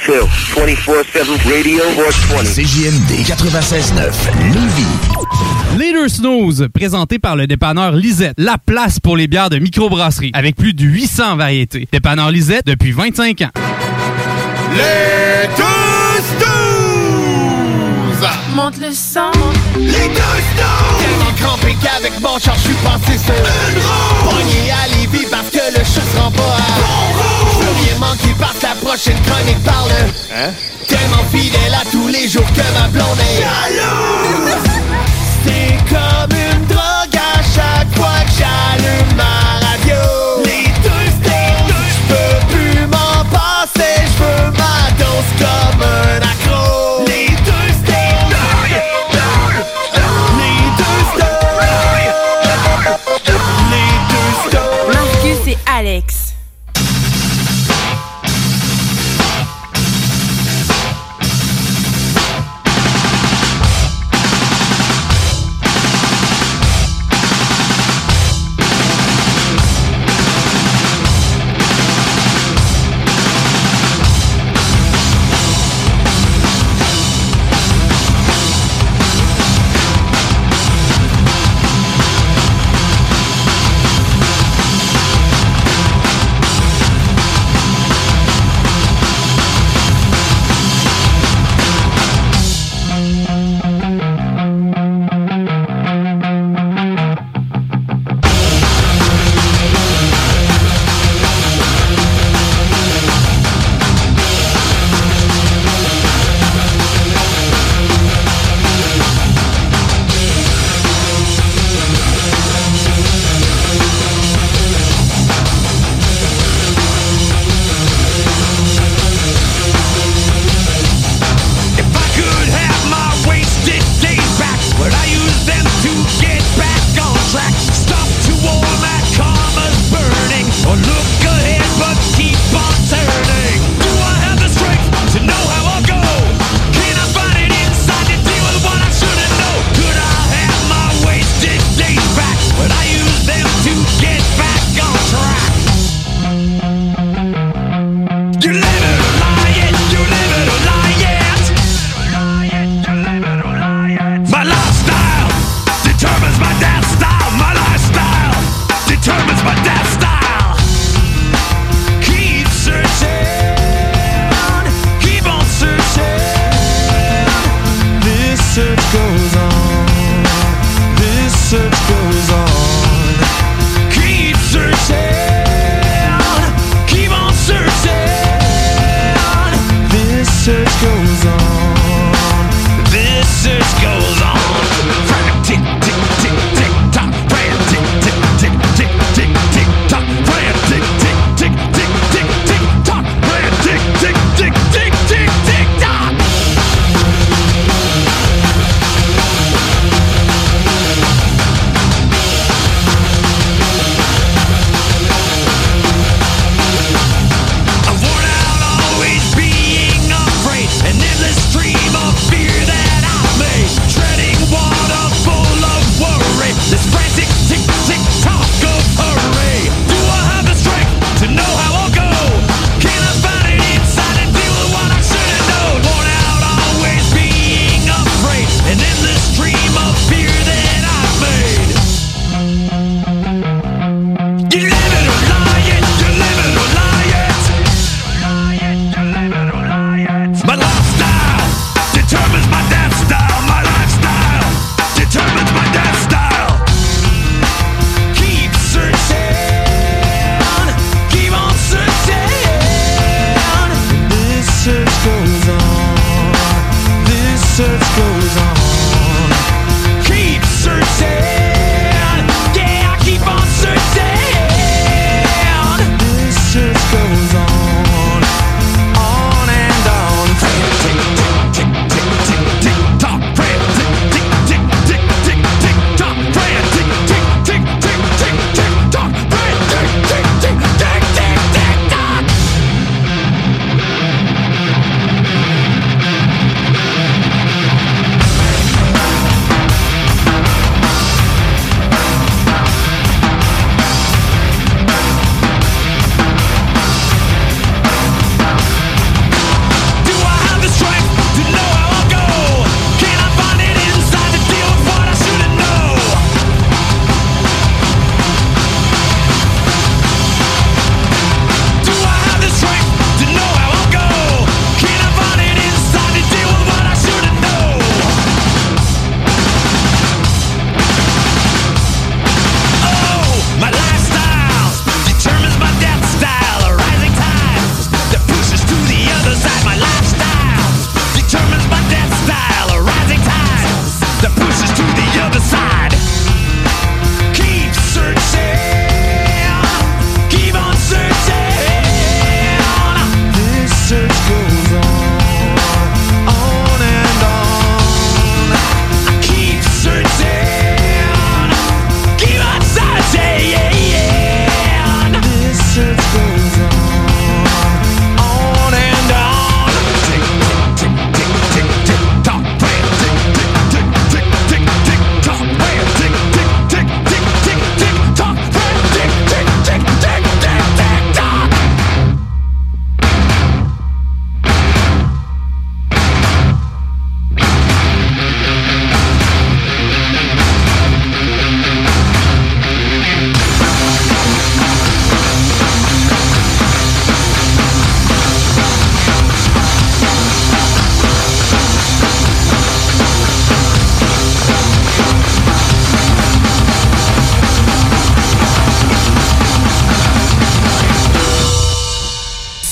Phil, 24-7 radio or 20. CJMD 96.9 Lévis. Leader Snooze, présenté par le dépanneur Lisette, la place pour les bières de microbrasserie, avec plus de 800 variétés. Dépanneur Lisette depuis 25 ans. Les deux snooze! Monte le sang. Les deux snooze! Tellement crampé qu'avec mon char, je suis passé sur Une roue! Pogné à Lévis parce que le chat se rend pas à Bon manquer parce que la prochaine chronique parle Hein? Tellement fidèle à tous les jours que ma blonde est Jaloux! C'est comme une drogue à chaque fois que j'allume ma radio Les deux! Je peux plus m'en passer, je veux ma dose comme un accro Les deux! Les deux stars Les deux stars Marcus et Alex.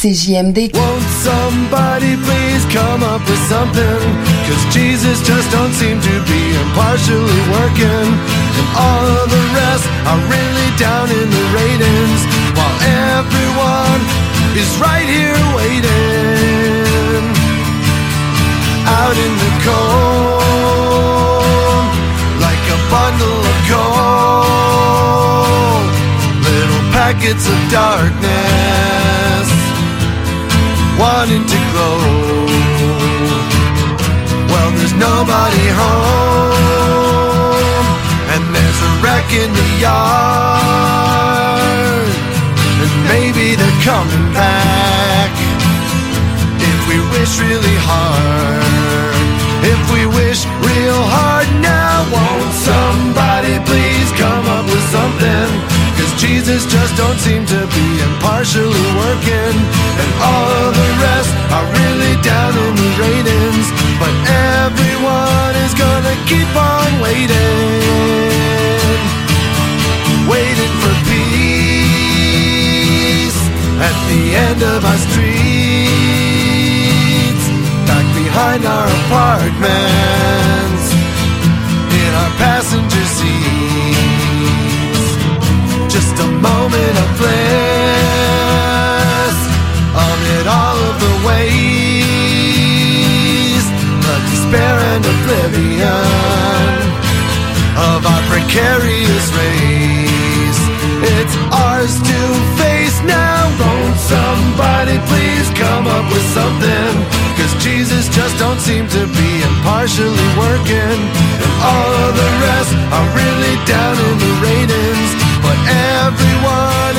CJMD. Won't somebody please come up with something? Cause Jesus just don't seem to be impartially working. And all of the rest are really down in the ratings. While everyone is right here waiting. Out in the cold. Like a bundle of coal. Little packets of darkness wanting to glow. Well, there's nobody home, and there's a wreck in the yard, and maybe they're coming back. If we wish really hard, if we wish real hard now, won't Jesus just don't seem to be impartially working. And all the rest are really down in the ratings. But everyone is gonna keep on waiting. Waiting for peace At the end of our streets. Back behind our apartments In our passenger seats moment of bliss amid all of the ways, the despair and oblivion of our precarious race. It's ours to face now. Won't somebody please come up with something? Cause Jesus just don't seem to be impartially working. And all of the rest are really down in the ratings one.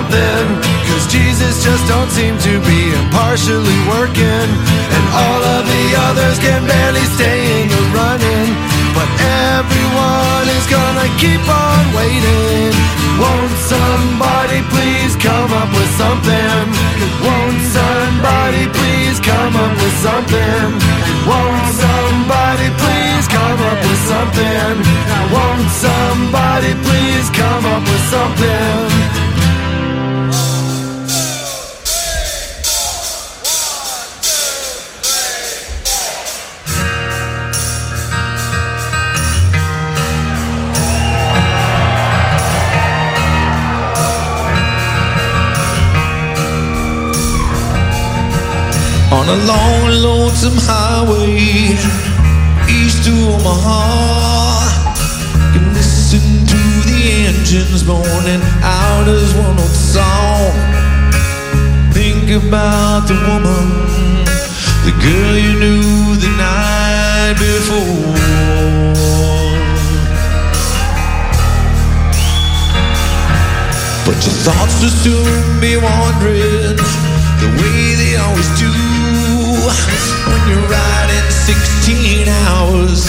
Something? Cause Jesus just don't seem to be impartially working. And all of the others can barely stay in the running. But everyone is gonna keep on waiting. Won't somebody please come up with something? Won't somebody please come up with something? Won't somebody please come up with something? Won't somebody please come up with something? A long, lonesome highway east to Omaha. Can listen to the engines moaning out as one old song. Think about the woman, the girl you knew the night before. But your thoughts will soon be wandering the way they always do when you're riding 16 hours.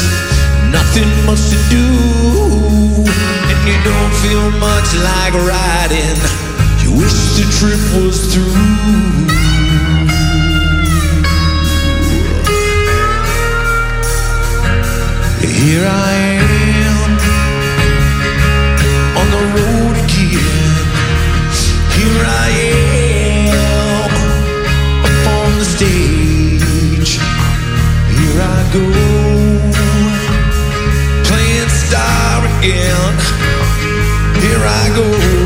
Nothing much to do, and you don't feel much like riding. You wish the trip was through. Here I am go,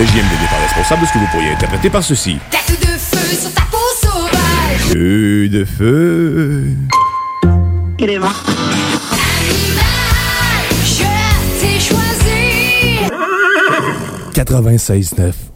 CJMD n'est pas responsable de ce que vous pourriez interpréter par ceci. Tête de feu sur ta peau sauvage. Feu de feu. Animal, je t'ai choisi. 96.9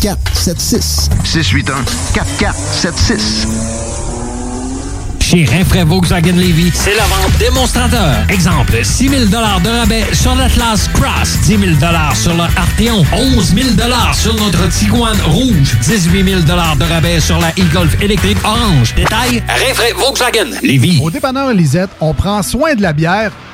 4476. 681 4476. Chez Rinfraie Volkswagen Levy, c'est la vente démonstrateur. Exemple, 6 000 de rabais sur l'Atlas Cross, 10 000 sur le Arteon, 11 000 sur notre Tiguan Rouge, 18 000 de rabais sur la e-Golf électrique orange. Détail, Rinfraie Volkswagen Levy. Au dépanneur Lisette, on prend soin de la bière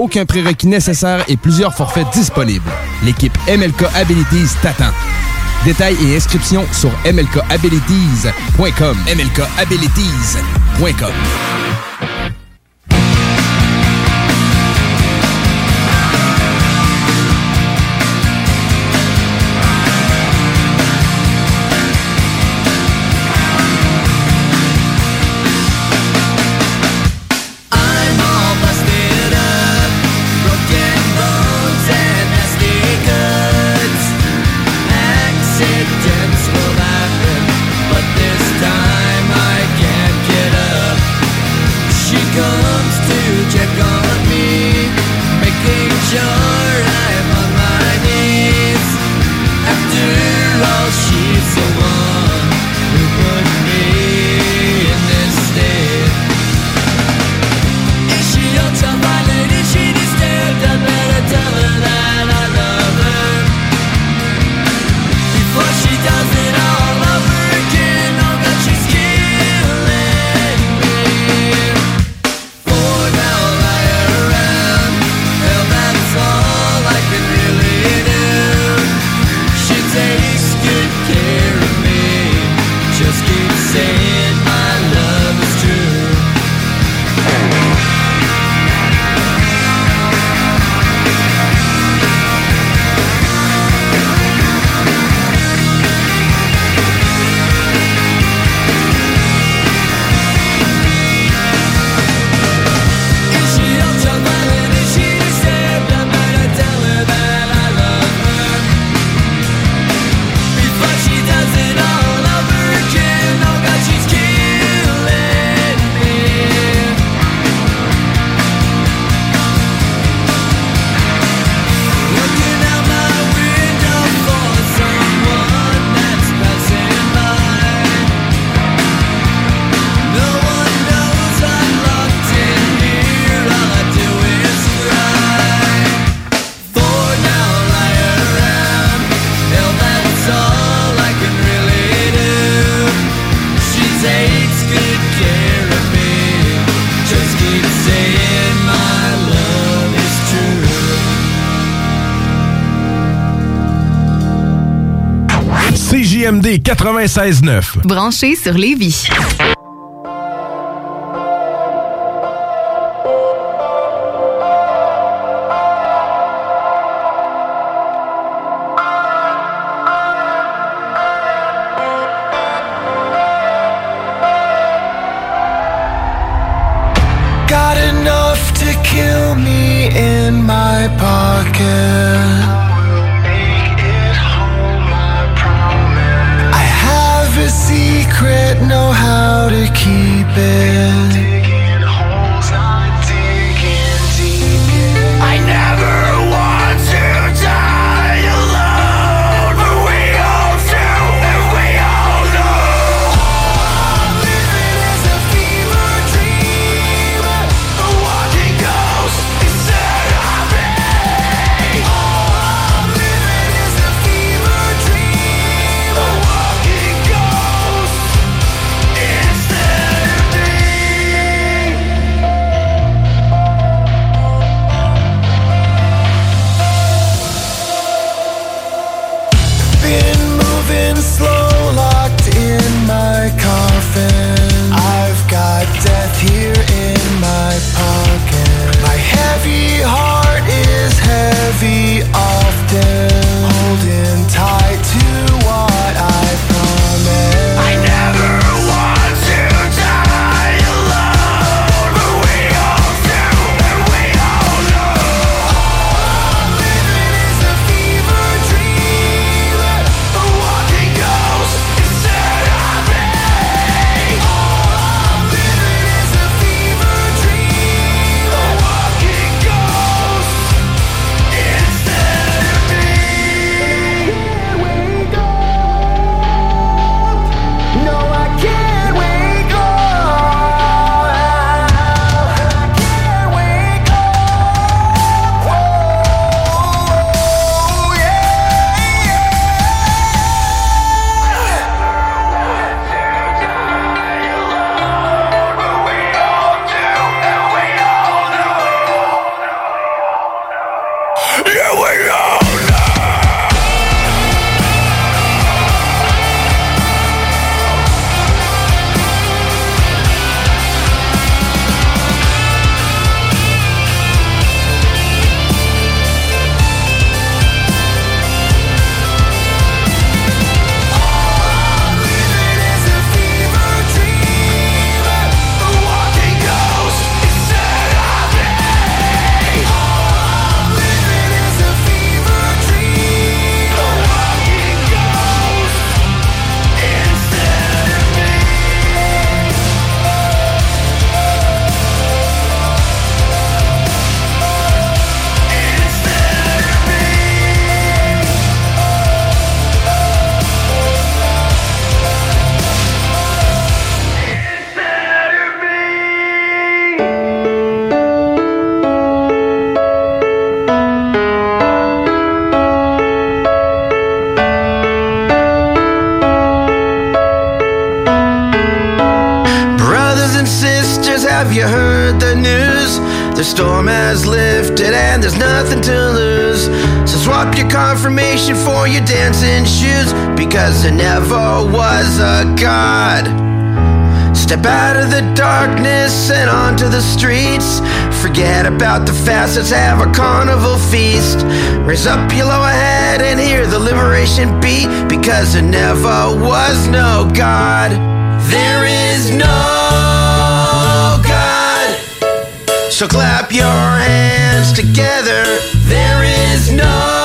aucun prérequis nécessaire et plusieurs forfaits disponibles. L'équipe MLK Abilities t'attend. Détails et inscriptions sur mlkabilities.com. mlkabilities.com. 96.9. Branché sur Lévis. was there never was a God. Step out of the darkness and onto the streets. Forget about the facets, have a carnival feast. Raise up your lower head and hear the liberation beat. Because there never was no God. There is no God. So clap your hands together. There is no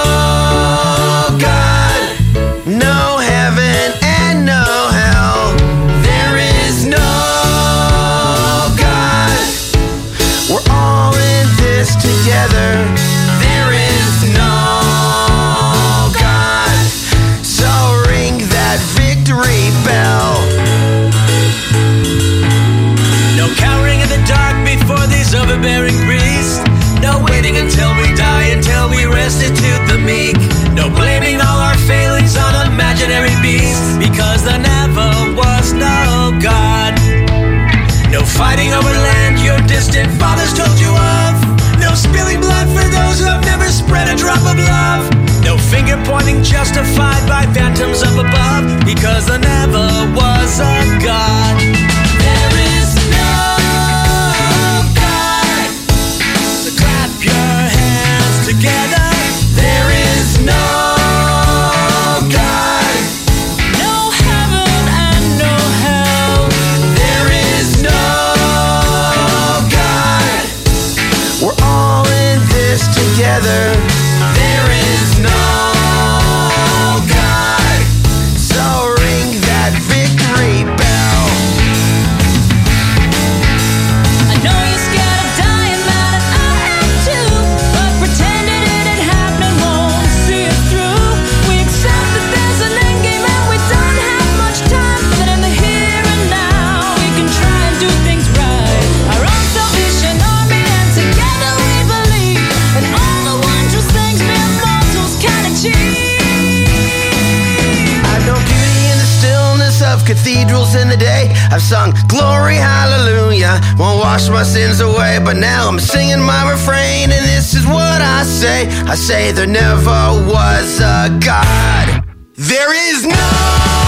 justified by phantoms up above because there never was a God. cathedrals in the day. I've sung glory, hallelujah. Won't wash my sins away, but now I'm singing my refrain, and this is what I say. I say there never was a God. There is no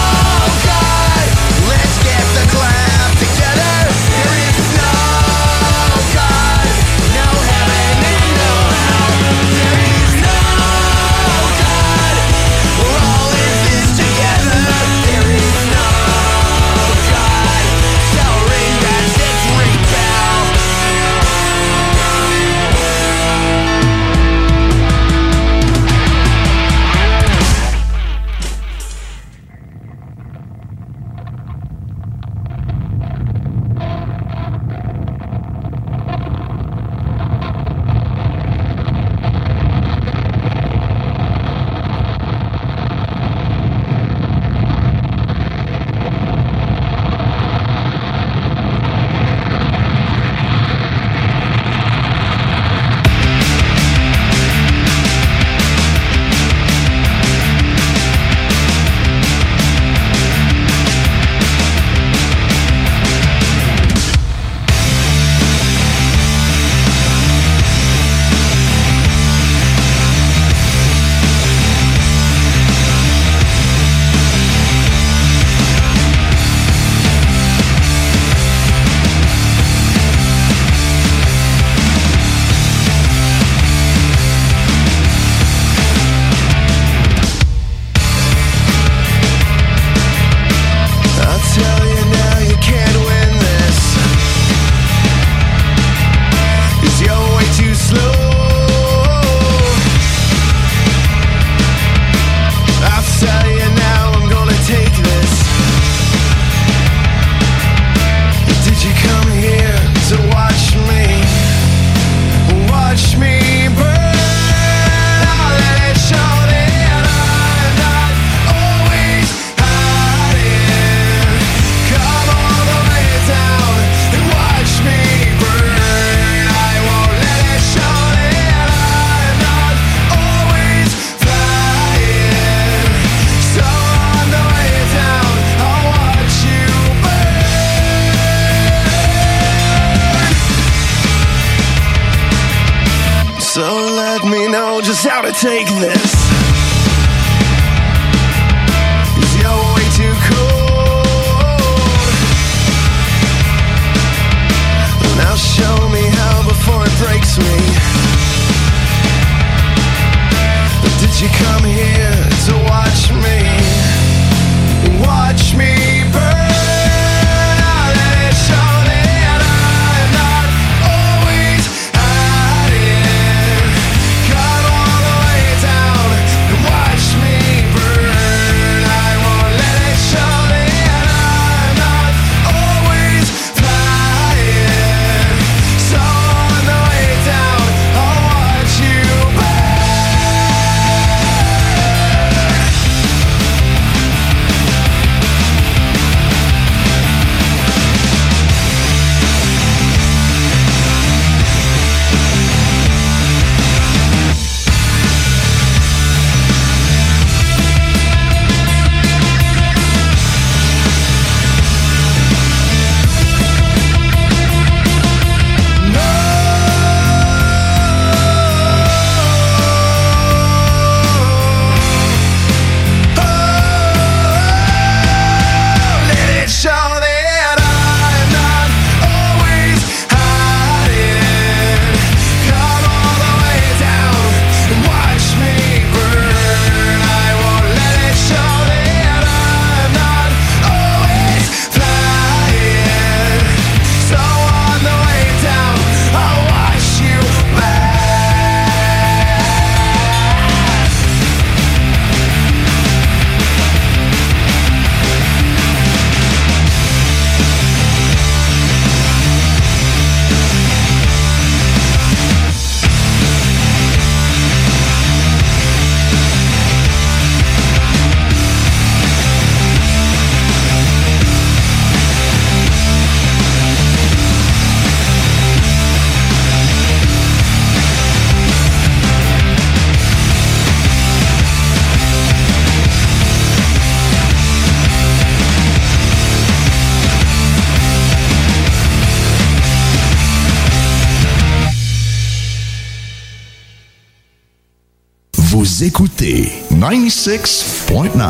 96.9,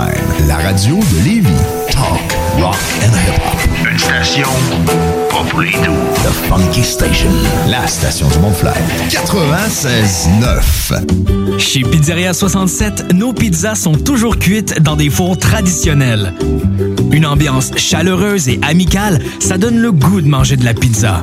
la radio de Lévis. Talk, rock and hip-hop. Une station pas pour les doux. The Funky Station, la station du Mont-Fly. 96.9. Chez Pizzeria 67, nos pizzas sont toujours cuites dans des fours traditionnels. Une ambiance chaleureuse et amicale, ça donne le goût de manger de la pizza.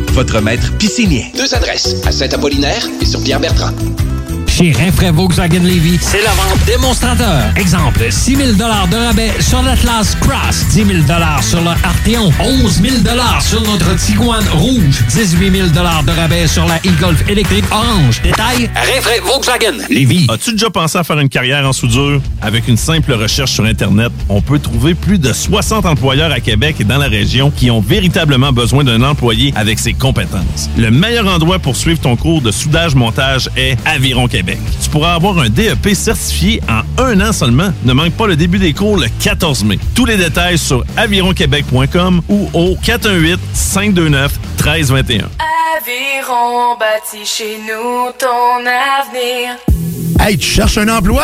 votre maître piscinier. Deux adresses, à Saint-Apollinaire et sur Pierre-Bertrand. Chez Rinfraie Volkswagen Levy, c'est la vente démonstrateur. Exemple, 6 000 de rabais sur l'Atlas Cross, 10 000 sur le Arteon, 11 000 sur notre Tiguan Rouge, 18 000 de rabais sur la e-Golf électrique orange. Détail, Rinfraie Volkswagen Levy. As-tu déjà pensé à faire une carrière en soudure? Avec une simple recherche sur Internet, on peut trouver plus de 60 employeurs à Québec et dans la région qui ont véritablement besoin d'un employé avec ses compétences. Le meilleur endroit pour suivre ton cours de soudage-montage est Aviron Québec. Tu pourras avoir un DEP certifié en un an seulement. Ne manque pas le début des cours le 14 mai. Tous les détails sur avironquebec.com ou au 418-529-1321. Aviron bâti chez nous ton avenir. Hey, tu cherches un emploi?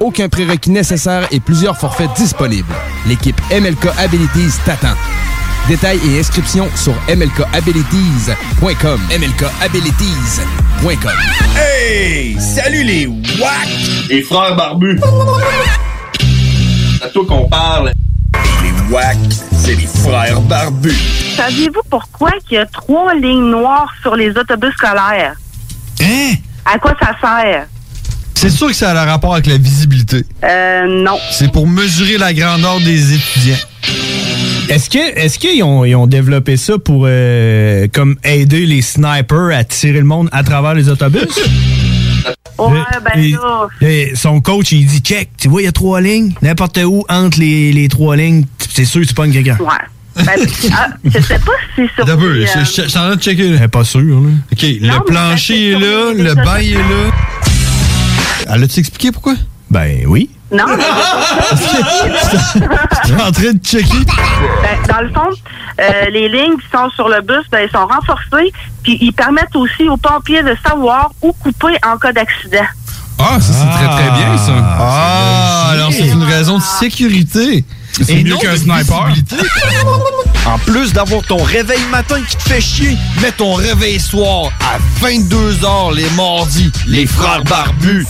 aucun prérequis nécessaire et plusieurs forfaits disponibles. L'équipe MLK Abilities t'attend. Détails et inscriptions sur mlkabilities.com. mlkabilities.com. Hey! Salut les WAC! Les frères barbus! C'est à toi qu'on parle. Les WAC, c'est les frères barbus. Saviez-vous pourquoi il y a trois lignes noires sur les autobus scolaires? Hein? À quoi ça sert? C'est sûr que ça a un rapport avec la visibilité. Euh, non. C'est pour mesurer la grandeur des étudiants. Est-ce que est-ce qu'ils ont, ils ont développé ça pour euh, comme aider les snipers à tirer le monde à travers les autobus? Ouais, ben Et- là. et son coach, il dit check, tu vois, il y a trois lignes. N'importe où, entre les, les trois lignes, c'est sûr que tu pognes quelqu'un. Ouais. Ben, ah, je sais pas si c'est sur. Peu, les, je euh, je- je suis en train de checker. là. Pas sûre, là. OK, le plancher est là, le bain est là. Elle a-tu expliqué pourquoi? Ben oui. Non, mais Je suis en train de checker. ben, dans le fond, euh, les lignes qui sont sur le bus, ben, elles sont renforcées, puis ils permettent aussi aux pompiers de savoir où couper en cas d'accident. Ah, ça, c'est très, très bien, ça. Ah, alors c'est une raison de sécurité. C'est mieux qu'un sniper. En plus d'avoir ton réveil matin qui te fait chier, mets ton réveil soir à 22h les mardis. Les frères barbus.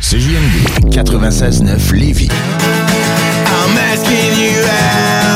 CJMD 96.9 Lévis. I'm asking you out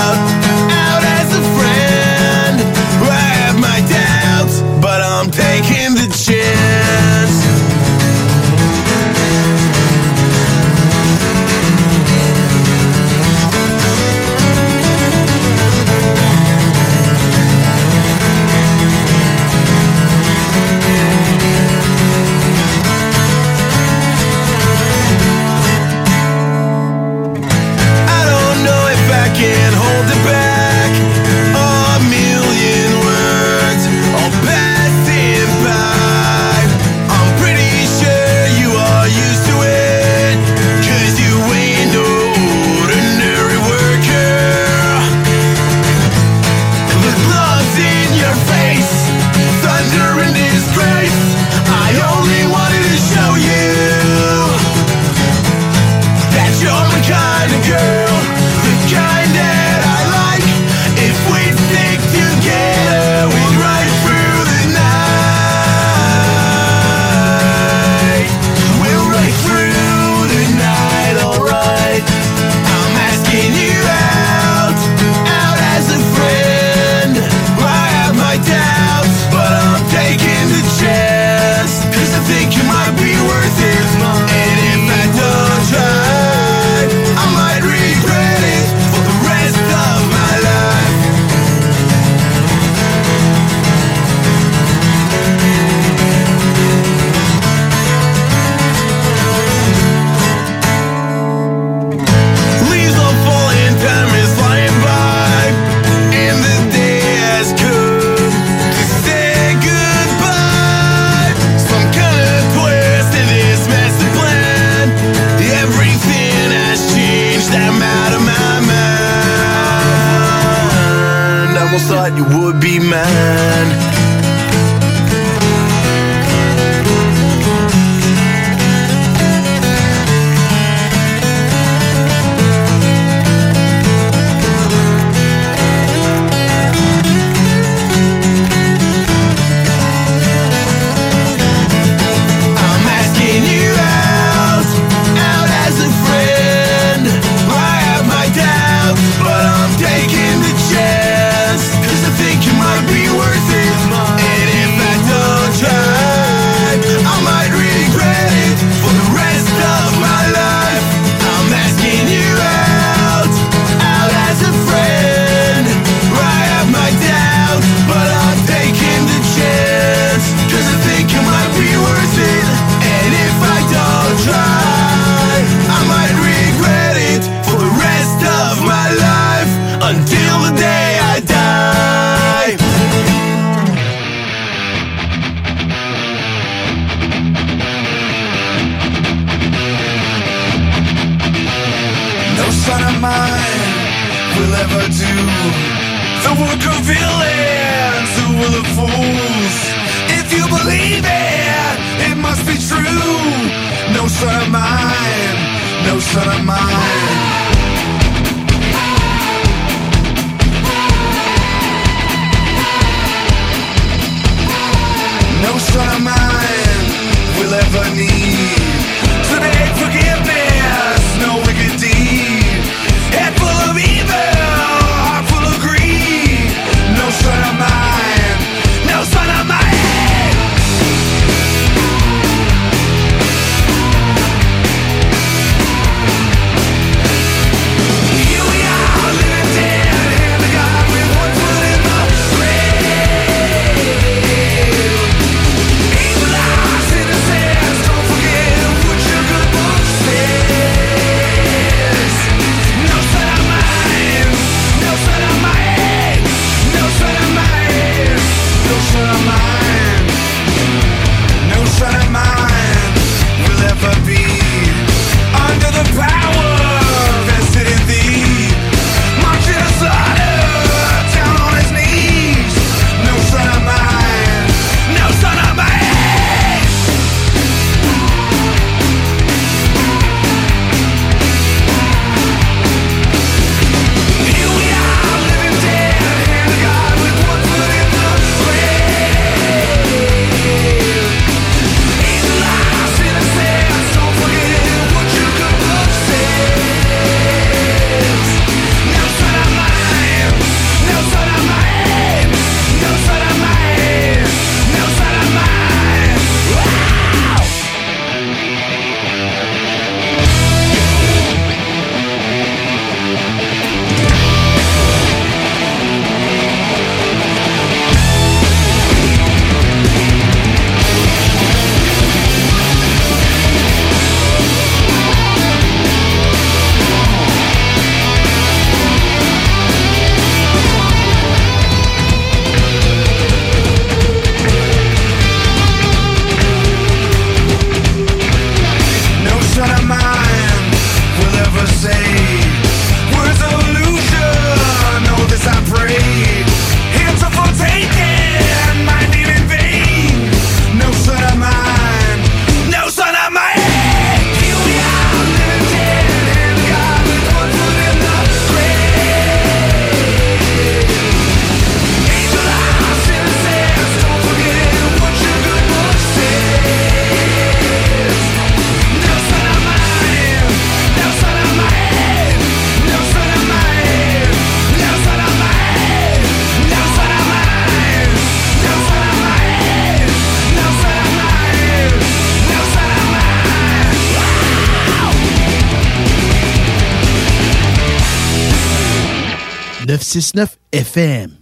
969 FM.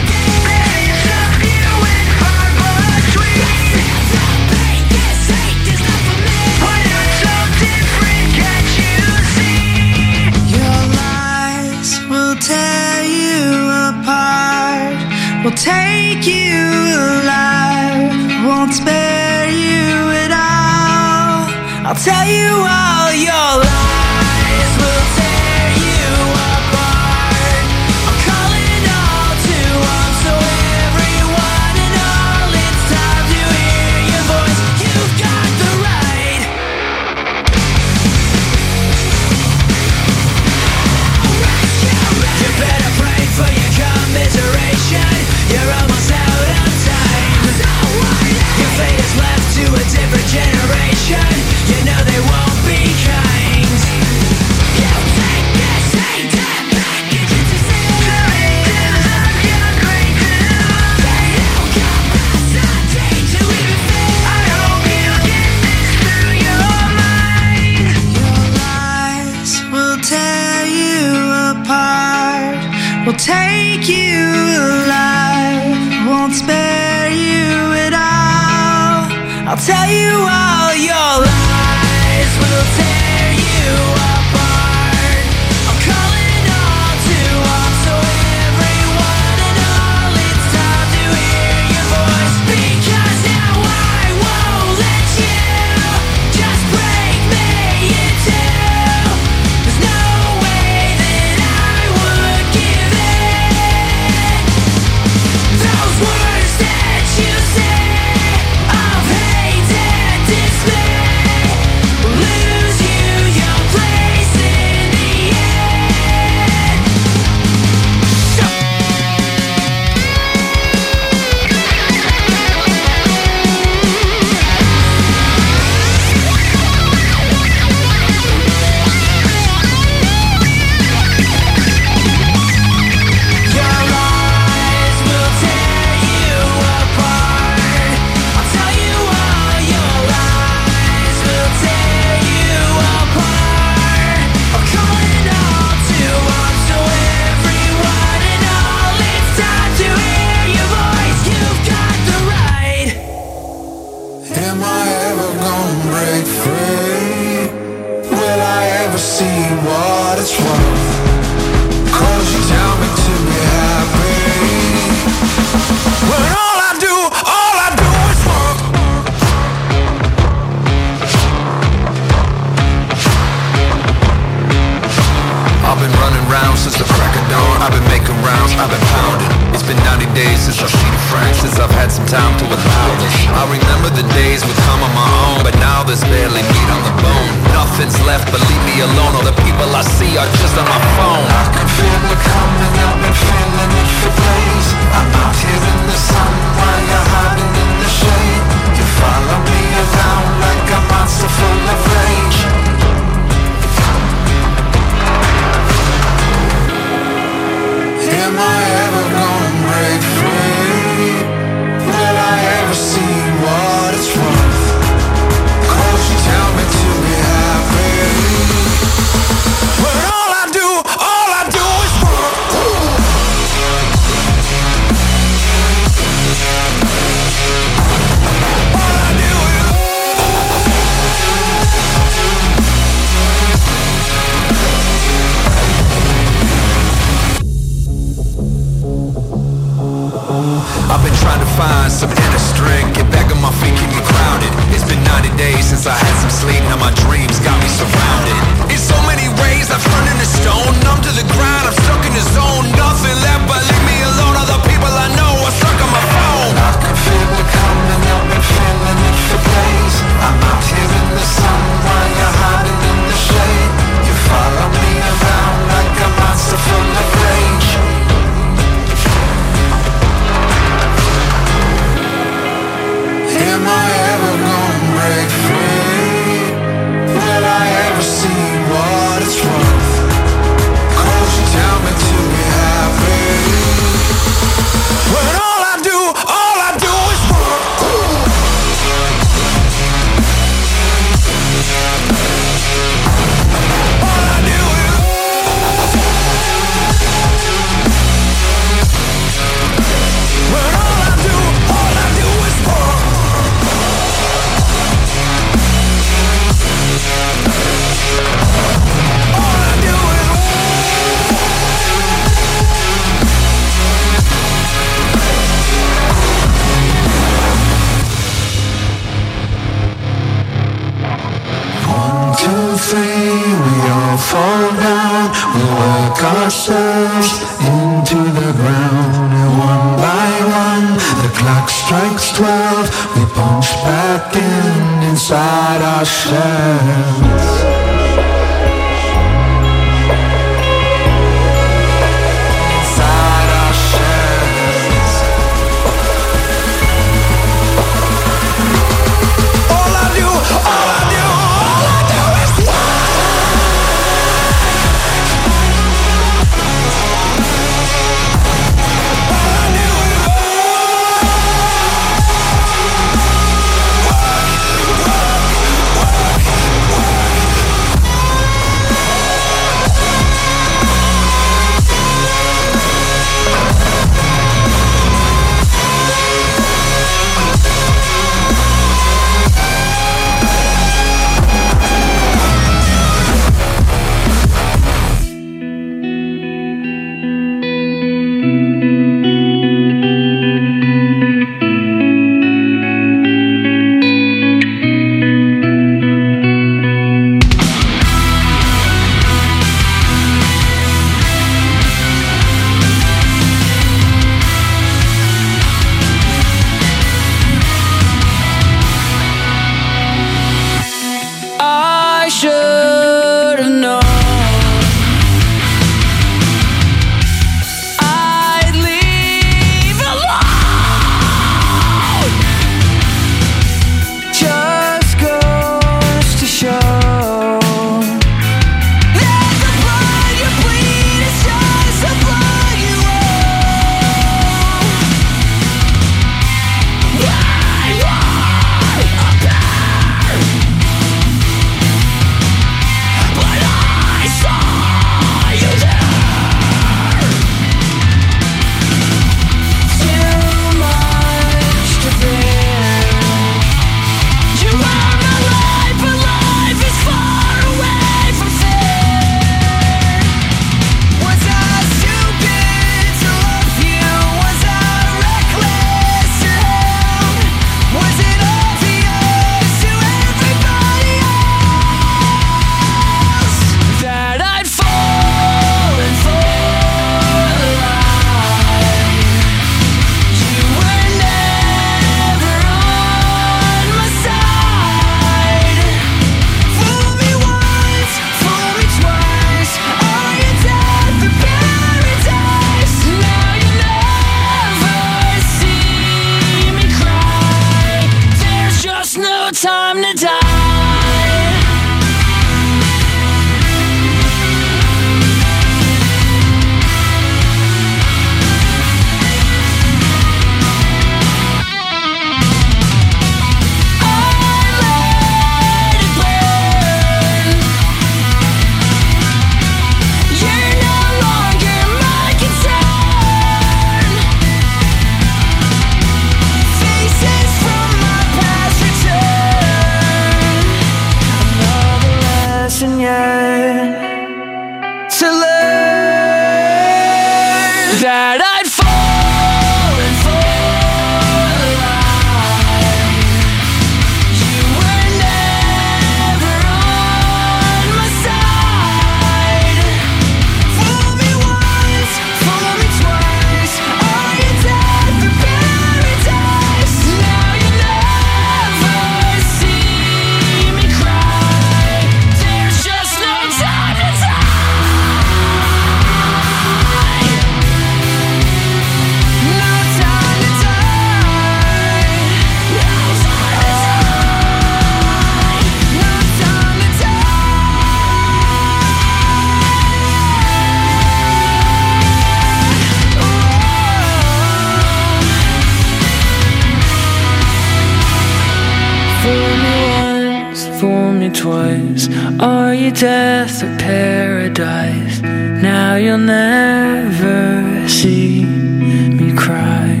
twice. Are you death or paradise? Now you'll never see me cry.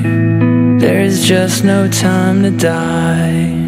There's just no time to die.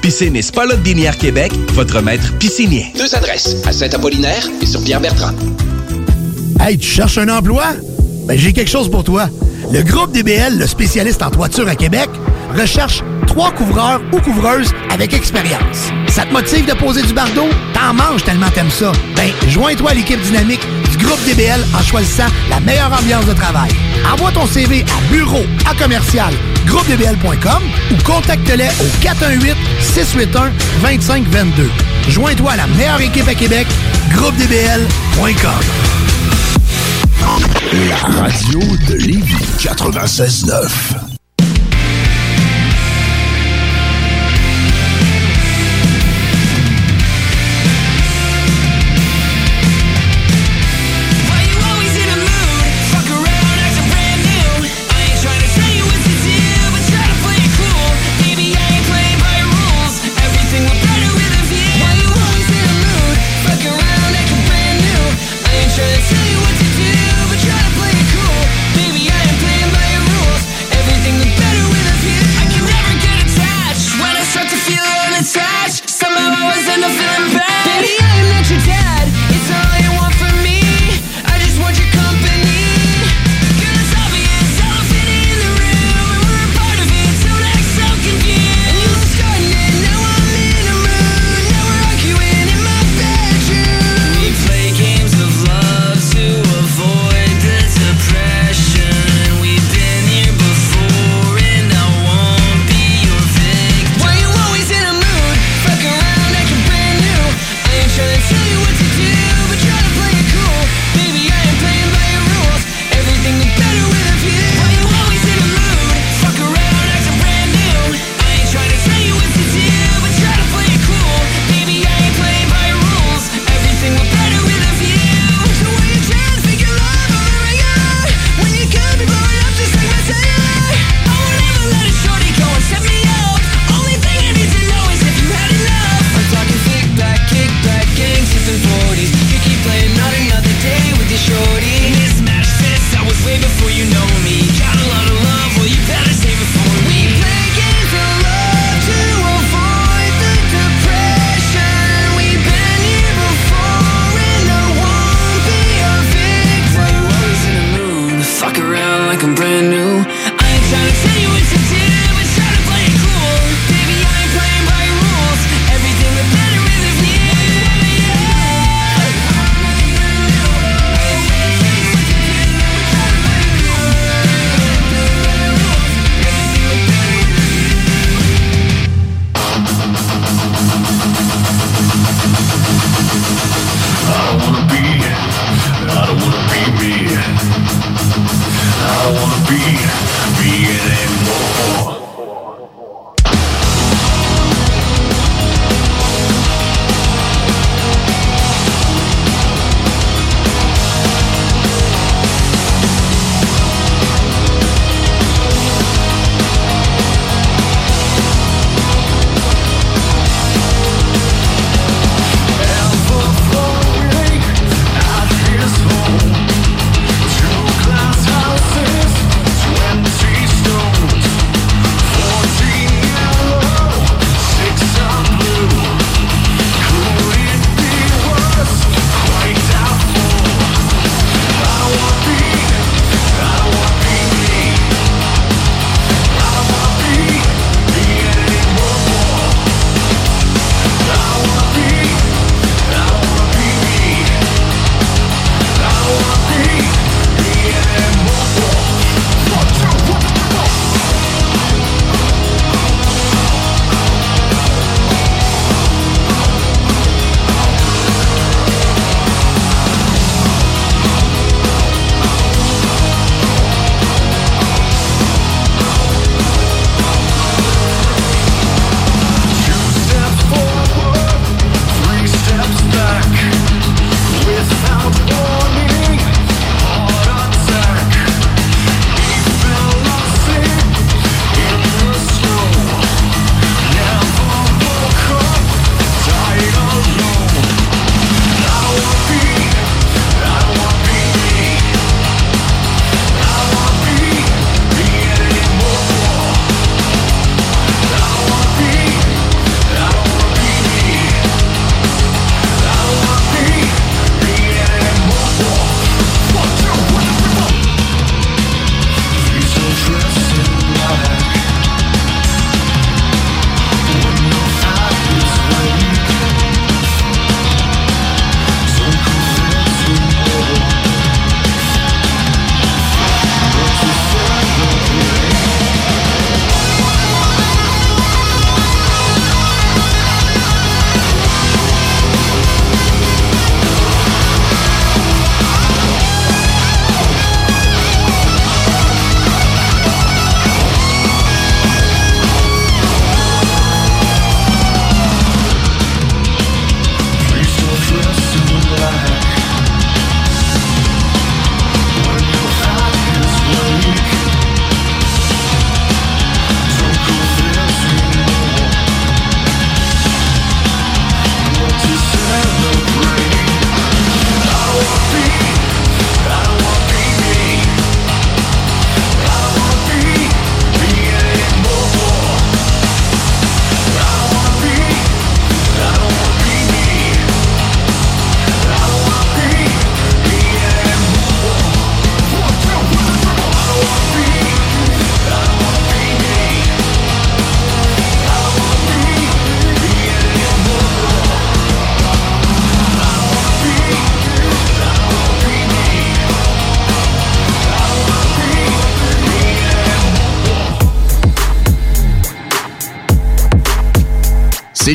Piscine et Spa Binière Québec, votre maître piscinier. Deux adresses, à Saint-Apollinaire et sur Pierre-Bertrand. Hey, tu cherches un emploi? Ben, j'ai quelque chose pour toi. Le groupe DBL, le spécialiste en toiture à Québec, recherche trois couvreurs ou couvreuses avec expérience. Ça te motive de poser du bardeau? T'en manges tellement t'aimes ça. Ben, joins-toi à l'équipe dynamique du groupe DBL en choisissant la meilleure ambiance de travail. Envoie ton CV à bureau à commercial groupedbl.com ou contacte-les au 418 681 2522. Joins-toi à la meilleure équipe à Québec, groupedbl.com. La radio de Lévis 96.9.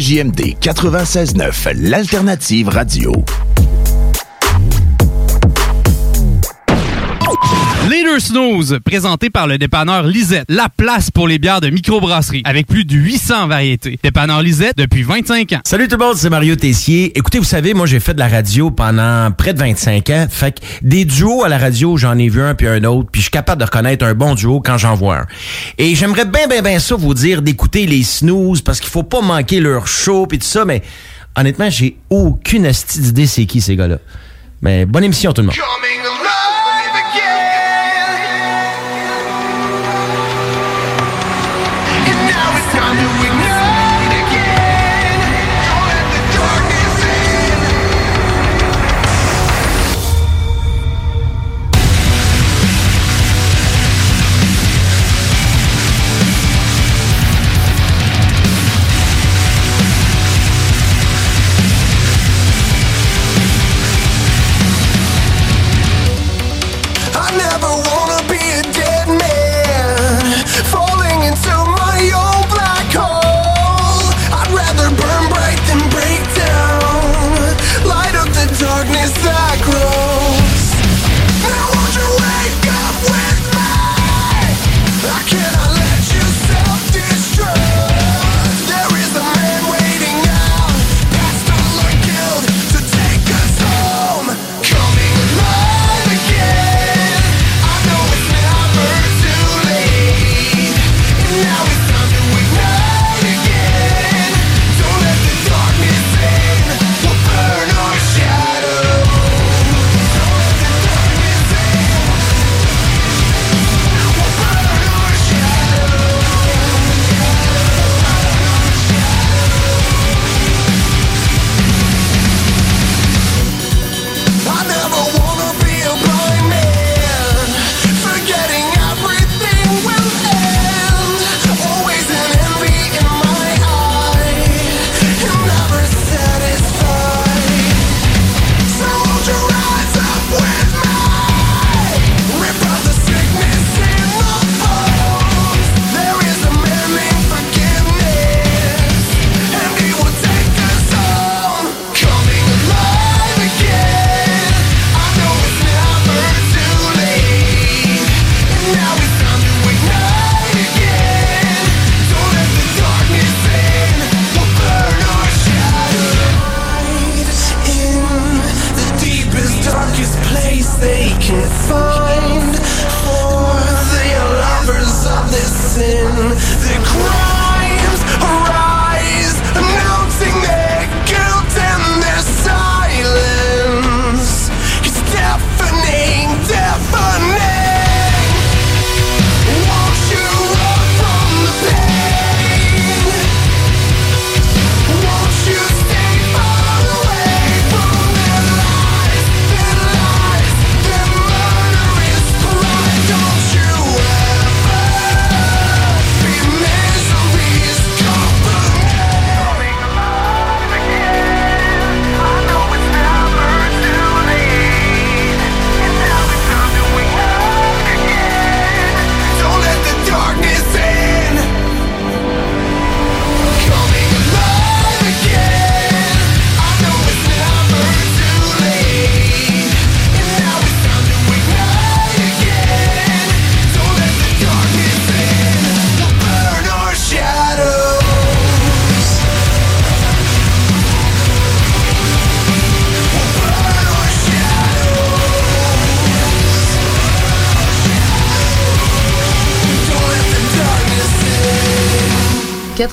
CJMD 96.9, l'alternative radio. Snooze, présenté par le dépanneur Lisette, la place pour les bières de microbrasserie, avec plus de 800 variétés. Dépanneur Lisette depuis 25 ans. Salut tout le monde, c'est Mario Tessier. Écoutez, vous savez, moi j'ai fait de la radio pendant près de 25 ans, fait que des duos à la radio, j'en ai vu un puis un autre, puis je suis capable de reconnaître un bon duo quand j'en vois un. Et j'aimerais bien, bien, bien ça vous dire d'écouter les Snooze, parce qu'il faut pas manquer leur show puis tout ça, mais honnêtement, j'ai aucune idée c'est qui ces gars-là. Mais bonne émission tout le monde.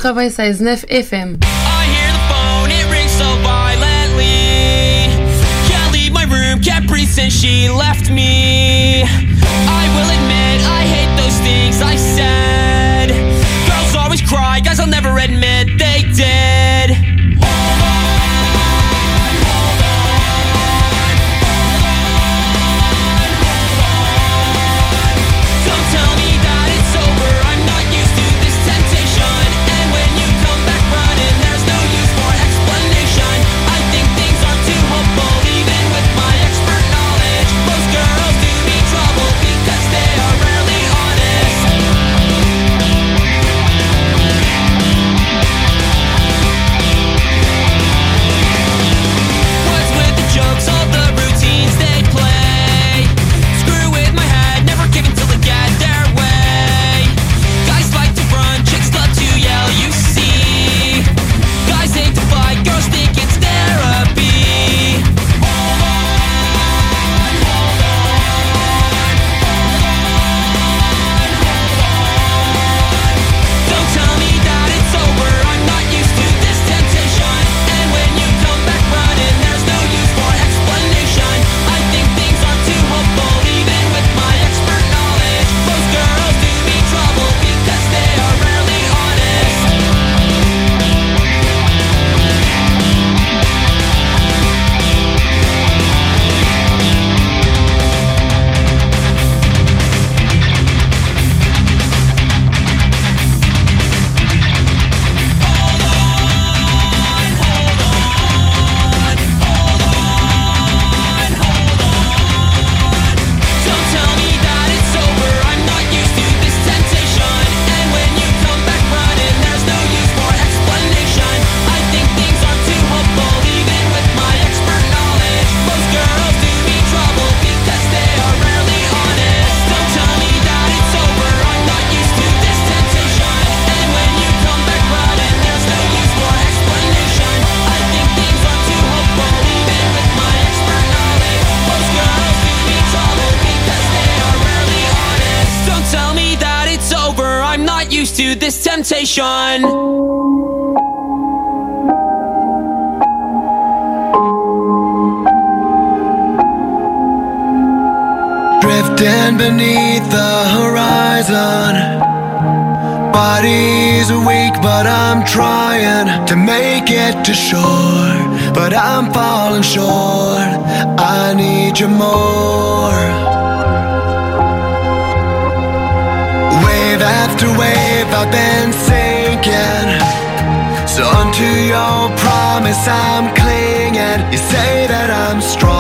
96, 9 FM. To shore. But I'm falling short. I need you more. Wave after wave, I've been sinking. So unto your promise, I'm clinging. You say that I'm strong.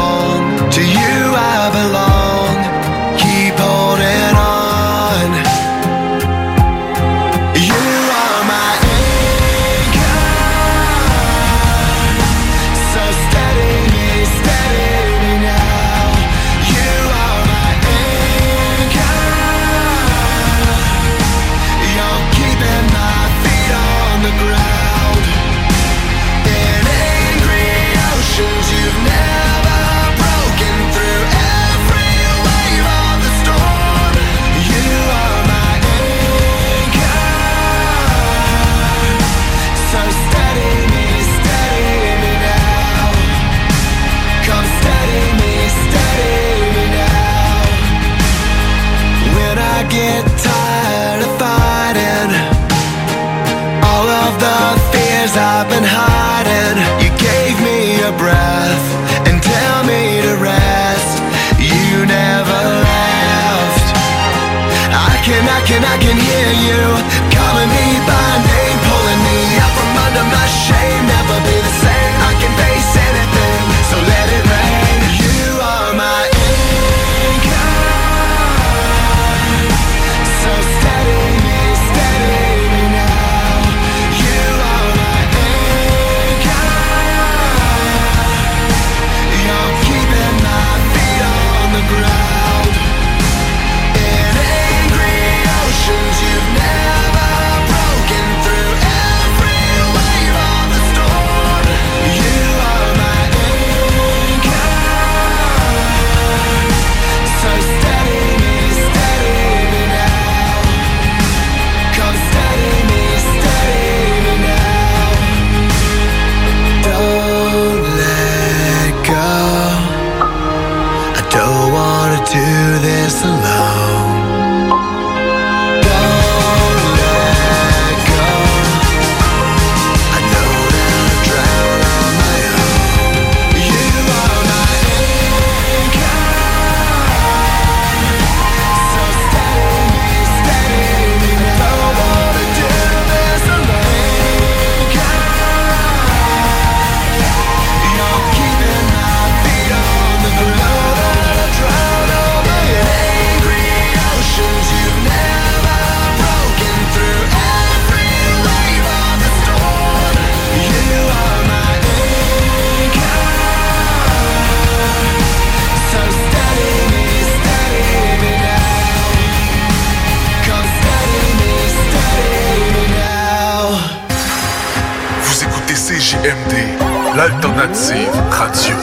L'alternative radio.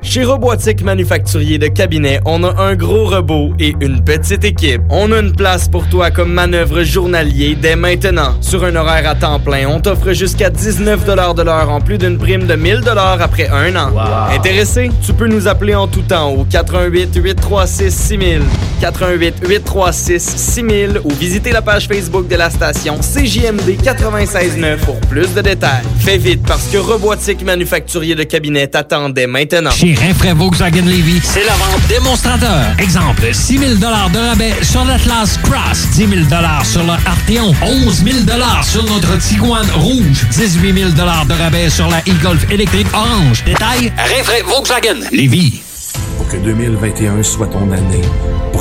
Chez Robotique Manufacturier de Cabinet, on a un gros robot et une petite équipe. On a une place pour toi comme manœuvre journalier dès maintenant. Sur un horaire à temps plein, on t'offre jusqu'à 19 de l'heure en plus d'une prime de 1000 après un an. Intéressé? Tu peux nous appeler en tout temps au 88 836 6000, 88 836 6000 ou visiter la page Facebook de la station CJMD 969 pour plus de détails. Fais vite parce que Robotique Manufacturier de Cabinet t'attendait maintenant. Chez Rinfraie Volkswagen Levy, c'est la vente démonstrateur. Exemple, 6 000 de rabais sur l'Atlas Cross, 10 000 sur le Arteon, 11 000 sur notre Tiguan Rouge, 18 000 de rabais sur la e-Golf électrique orange. Détail, Rinfraie Volkswagen Levy. Pour que 2021 soit ton année.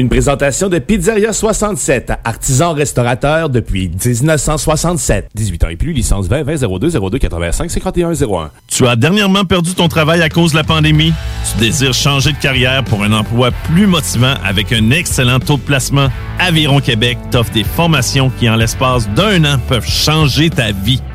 Une présentation de Pizzeria 67, artisan restaurateur depuis 1967. 18 ans et plus, licence 20 20 02 02 85 51 01. Tu as dernièrement perdu ton travail à cause de la pandémie? Tu désires changer de carrière pour un emploi plus motivant avec un excellent taux de placement? Aviron Québec t'offre des formations qui, en l'espace d'un an, peuvent changer ta vie.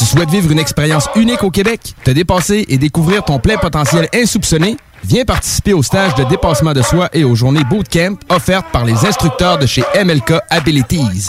Tu souhaites vivre une expérience unique au Québec, te dépasser et découvrir ton plein potentiel insoupçonné? Viens participer au stage de dépassement de soi et aux journées bootcamp offertes par les instructeurs de chez MLK Abilities.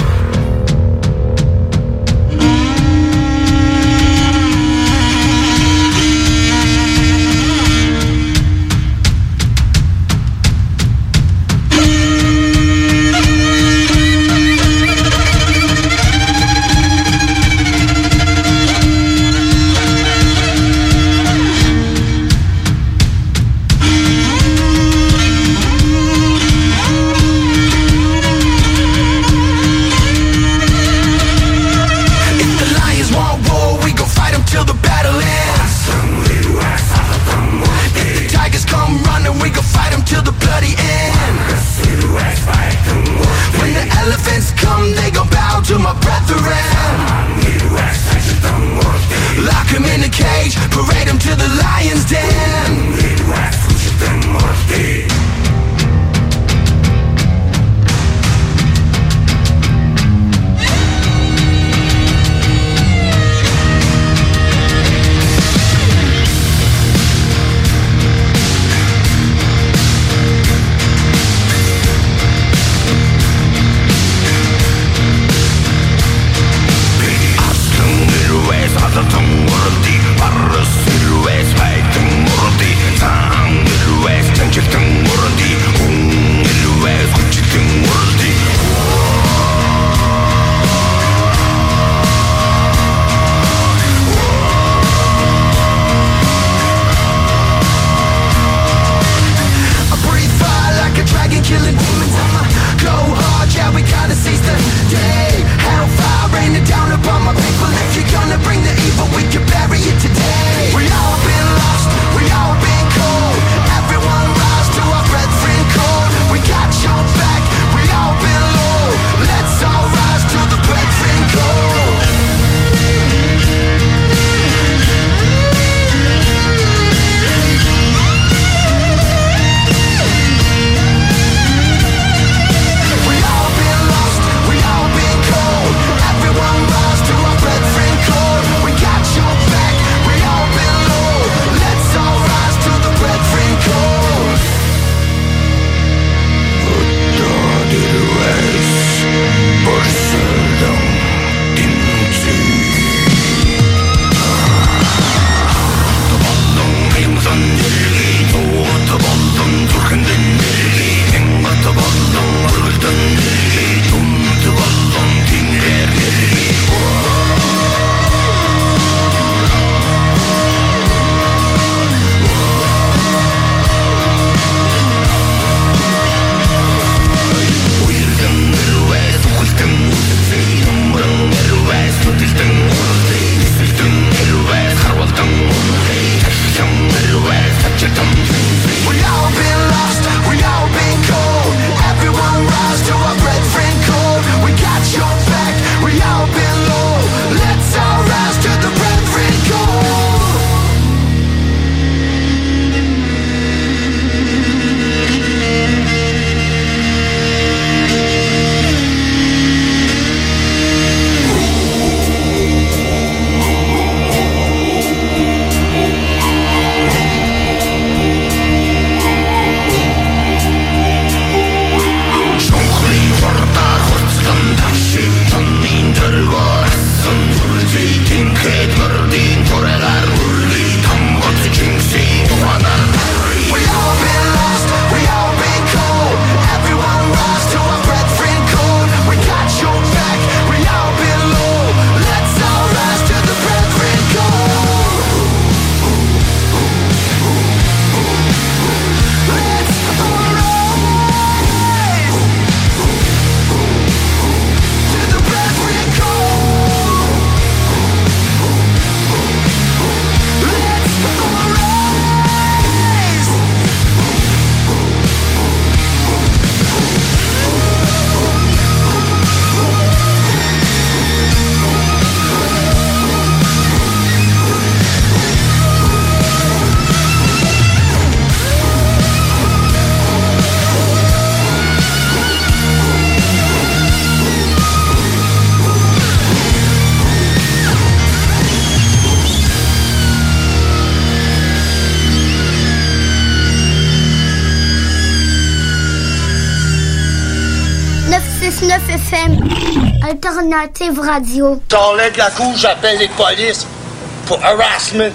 cage, parade him to the lion's den. Alternative Radio. T'enlèves la couche, j'appelle les polices pour harassment.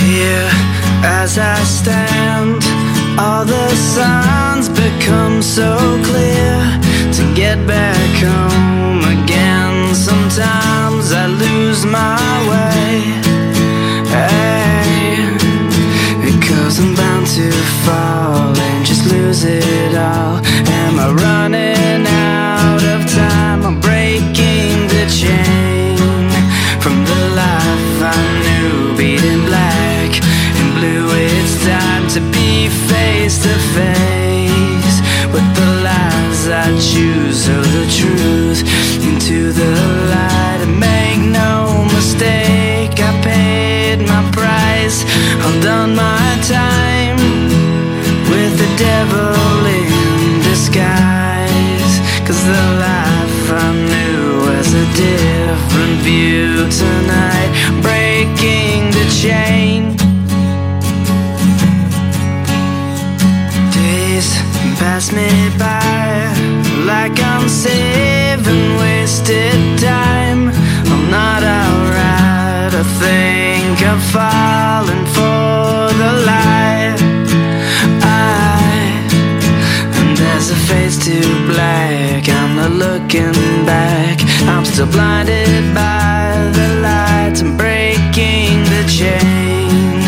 Here, as I stand, all the signs become so clear. To get back home lose my way. Hey, because I'm bound to fall and just lose it all. Am I running out of time? I'm breaking the chain from the life I knew, beating black and blue. It's time to be face to face with the lies I choose, or the truth into the light. Done my time with the devil in disguise. Cause the life I knew has a different view tonight. Breaking the chain. Days pass me by like I'm saving wasted time. I'm not alright. I think I'm falling looking back. I'm still blinded by the lights. I'm breaking the chain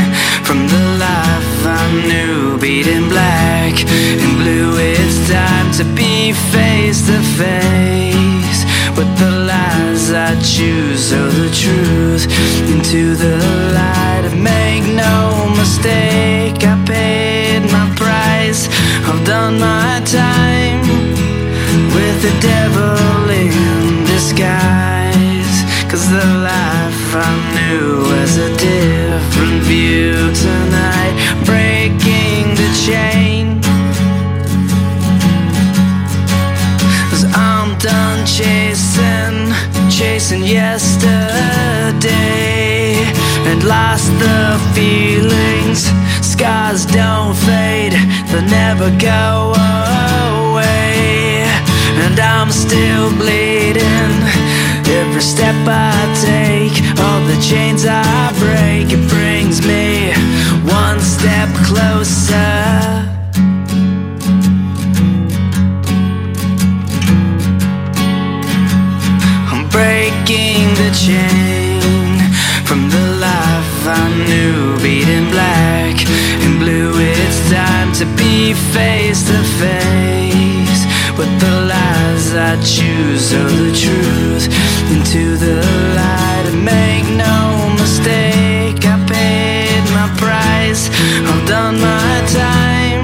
from the life I knew, beating black and blue. It's time to be face to face with the lies I choose, or the truth into the light. Make no mistake, I paid my price. I've done my time the devil in disguise. Cause the life I knew was a different view tonight. Breaking the chain. Cause I'm done chasing, chasing yesterday. And lost the feelings. Scars don't fade, they'll never go away. And I'm still bleeding. Every step I take, all the chains I break, it brings me one step closer. I'm breaking the chain from the life I knew, beating black and blue. It's time to be face to face with the lies I choose, or the truth into the light. Make no mistake, I paid my price. I've done my time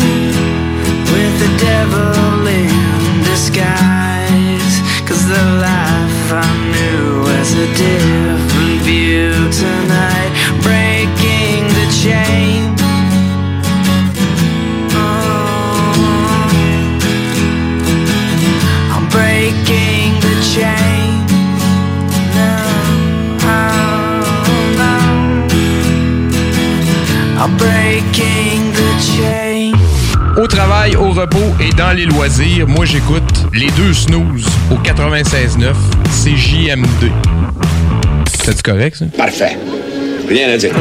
with the devil in disguise. Cause the life I knew has a different Au travail, au repos et dans les loisirs, moi j'écoute les deux snooze au 96.9 CJMD. C'est correct ça? Parfait. Rien à dire.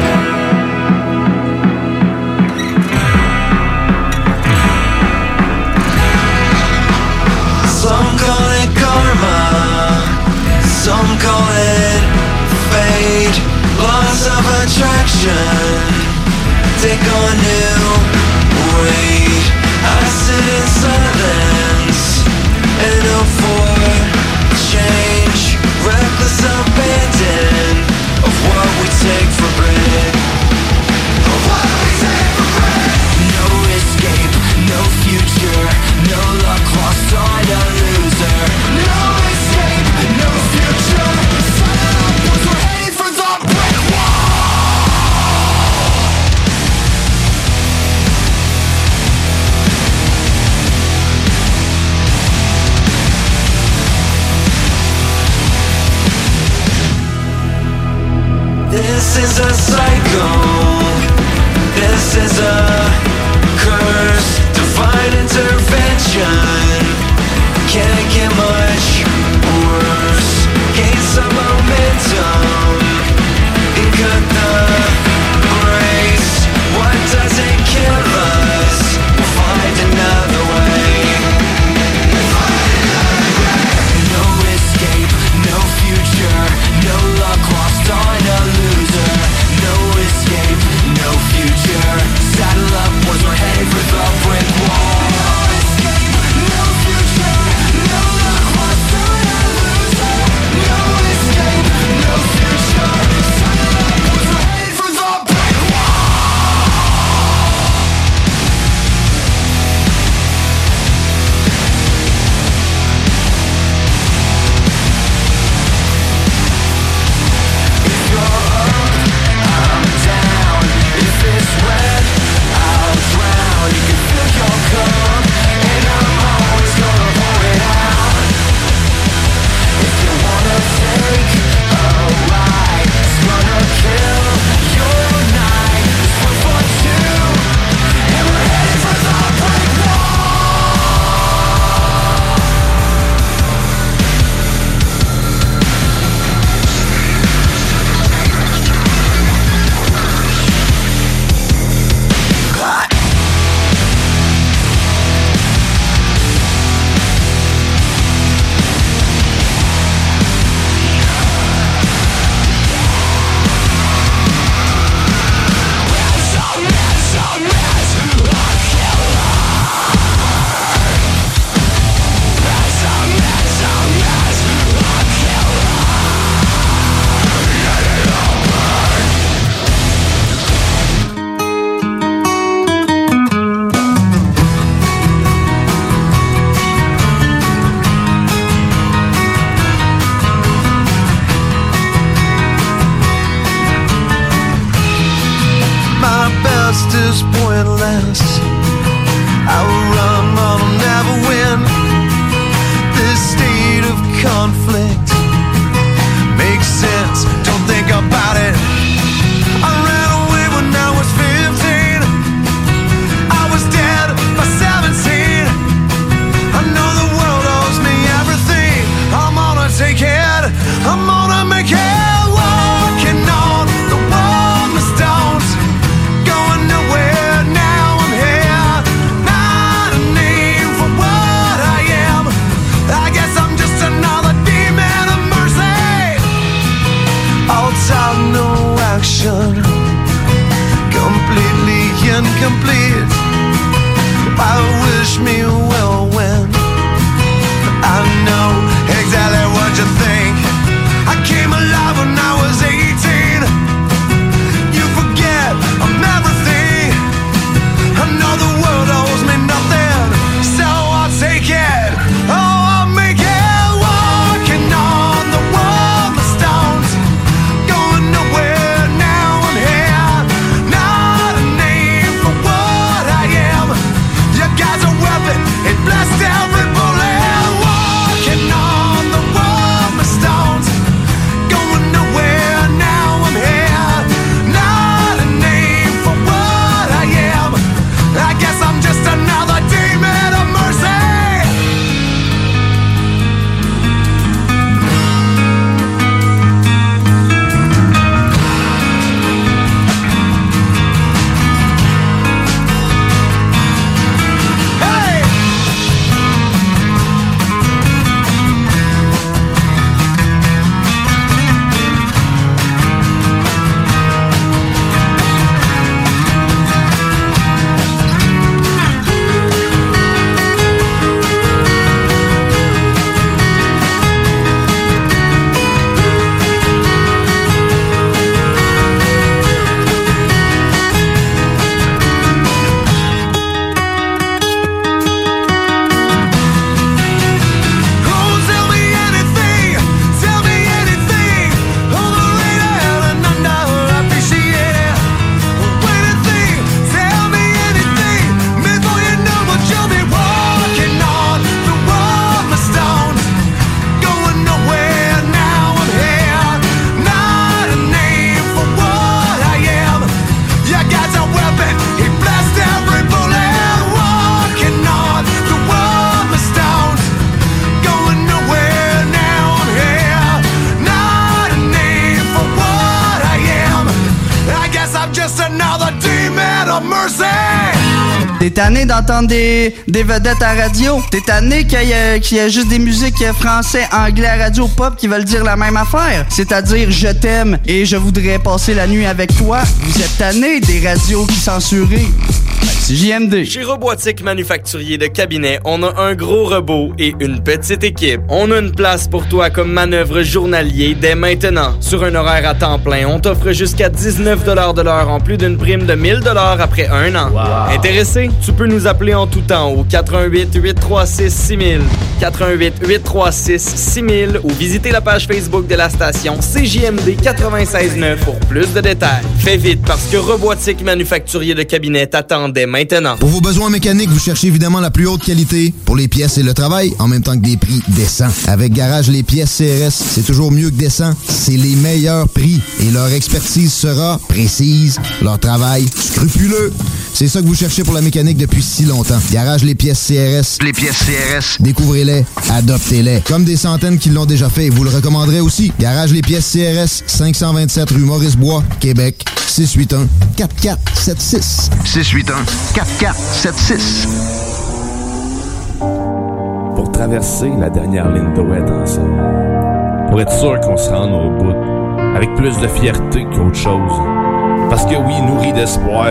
Some call it karma, some call it fate, loss of attraction, take on new weight. I sit in d'entendre des, vedettes à radio? T'es tanné qu'il y, y ait juste des musiques français, anglais radio pop qui veulent dire la même affaire? C'est-à-dire je t'aime et je voudrais passer la nuit avec toi. Vous êtes tanné des radios qui censurent? JMD. Chez Robotique Manufacturier de Cabinet, on a un gros robot et une petite équipe. On a une place pour toi comme manœuvre journalier dès maintenant. Sur un horaire à temps plein, on t'offre jusqu'à 19 de l'heure en plus d'une prime de 1000 après un an. Intéressé? Tu peux nous appeler en tout temps au 88 836 6000, 88 836 6000 ou visiter la page Facebook de la station CJMD 96.9 pour plus de détails. Fais vite parce que Robotique Manufacturier de Cabinet t'attend dès maintenant. Pour vos besoins mécaniques, vous cherchez évidemment la plus haute qualité pour les pièces et le travail, en même temps que des prix décents. Avec Garage Les Pièces CRS, c'est toujours mieux que décent. C'est les meilleurs prix et leur expertise sera précise, leur travail scrupuleux. C'est ça que vous cherchez pour la mécanique depuis si longtemps. Garage Les Pièces CRS. Les pièces CRS. Découvrez-les, adoptez-les. Comme des centaines qui l'ont déjà fait, vous le recommanderez aussi. Garage Les Pièces CRS, 527 rue Maurice-Bois, Québec, 681 4476. 681 4476. Pour traverser la dernière ligne droite ensemble. Pour être sûr qu'on se rende au bout. Avec plus de fierté qu'autre chose. Parce que oui, nourri d'espoir,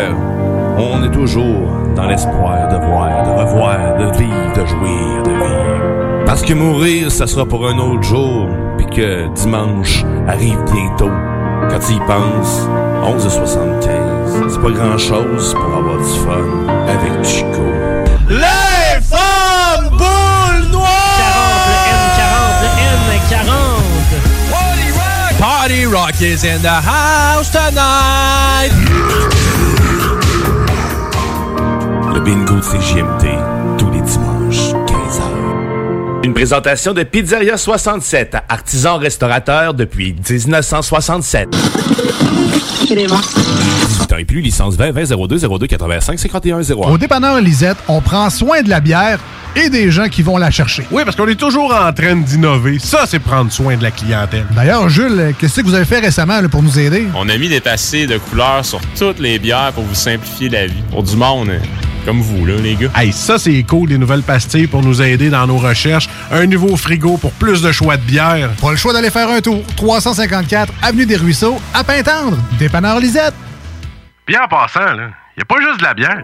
on est toujours dans l'espoir de voir, de revoir, de vivre, de jouir, de vivre. Parce que mourir, ça sera pour un autre jour, puis que dimanche arrive bientôt. Quand tu y penses, 11h75, c'est pas grand-chose pour avoir du fun avec Chico. Les femmes boules noires! 40, le N40, le N40. Party Rock is in the house tonight. Bingo de tous les dimanches, 15h. Une présentation de Pizzeria 67, artisan restaurateur depuis 1967. 18 ans et plus, licence 20 20 02 02 85 51 01. Au dépanneur Lisette, on prend soin de la bière et des gens qui vont la chercher. Oui, parce qu'on est toujours en train d'innover. Ça, c'est prendre soin de la clientèle. D'ailleurs, Jules, qu'est-ce que vous avez fait récemment là, pour nous aider? On a mis des passés de couleurs sur toutes les bières pour vous simplifier la vie. Pour du monde euh, comme vous, là, les gars. Hey, ça, c'est cool, des nouvelles pastilles pour nous aider dans nos recherches. Un nouveau frigo pour plus de choix de bière. Pas le choix d'aller faire un tour. 354 Avenue des Ruisseaux, à Pintendre. Dépanneur Lisette. Bien en passant, là, y a pas juste de la bière.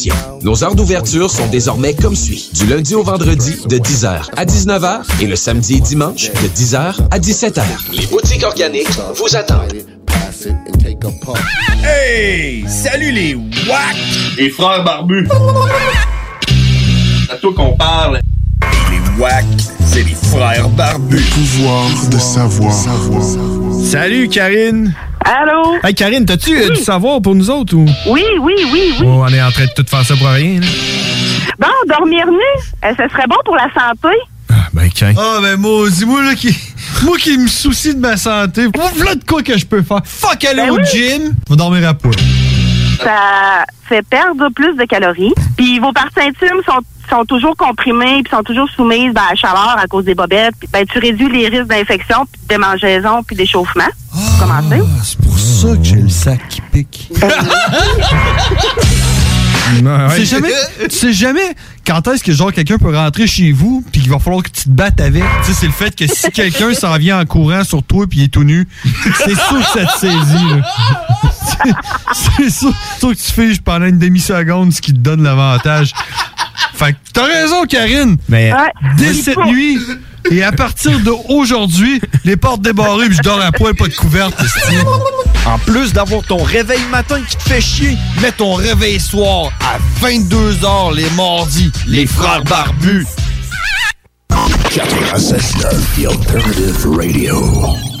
Nos heures d'ouverture sont désormais comme suit. Du lundi au vendredi de 10h à 19h et le samedi et dimanche de 10h à 17h. Les boutiques organiques vous attendent. Hey! Salut les WAC! Les frères barbus! C'est à toi qu'on parle. Les WAC, c'est les frères barbus. Pouvoir de savoir. Salut Karine! Allô? Hey Karine, t'as-tu euh, Oui. du savoir pour nous autres ou? Oui, oui, oui, oui. Oh, on est en train de tout faire ça pour rien, là. Bon, dormir nu, euh, ce serait bon pour la santé. Ben, quand? Ah, ben, moi, dis-moi, là, qui. Moi qui me soucie de ma santé, voilà de quoi que je peux faire? Fuck aller Ben au oui. gym, va dormir à poil. Ça fait perdre plus de calories. Puis vos parties intimes sont, sont toujours comprimées puis sont toujours soumises ben, à la chaleur à cause des bobettes. Puis, ben, tu réduis les risques d'infection, puis de démangeaison, puis d'échauffement. Comment c'est? C'est pour ça que j'ai le sac qui pique. Tu sais jamais, tu sais jamais quand est-ce que genre quelqu'un peut rentrer chez vous puis qu'il va falloir que tu te battes avec. Tu sais, c'est le fait que si quelqu'un s'en vient en courant sur toi puis il est tout nu, c'est sûr que ça te saisit. C'est- C'est sûr, sûr que tu figes pendant une demi-seconde, ce qui te donne l'avantage. Fait que t'as raison, Karine. Mais dès cette nuit et à partir d'aujourd'hui, les portes débarrées puis je dors à poil, pas de couverte. En plus d'avoir ton réveil matin qui te fait chier, mets ton réveil soir à 22h les mardis. Les frères barbus. 96.9 The Alternative Radio.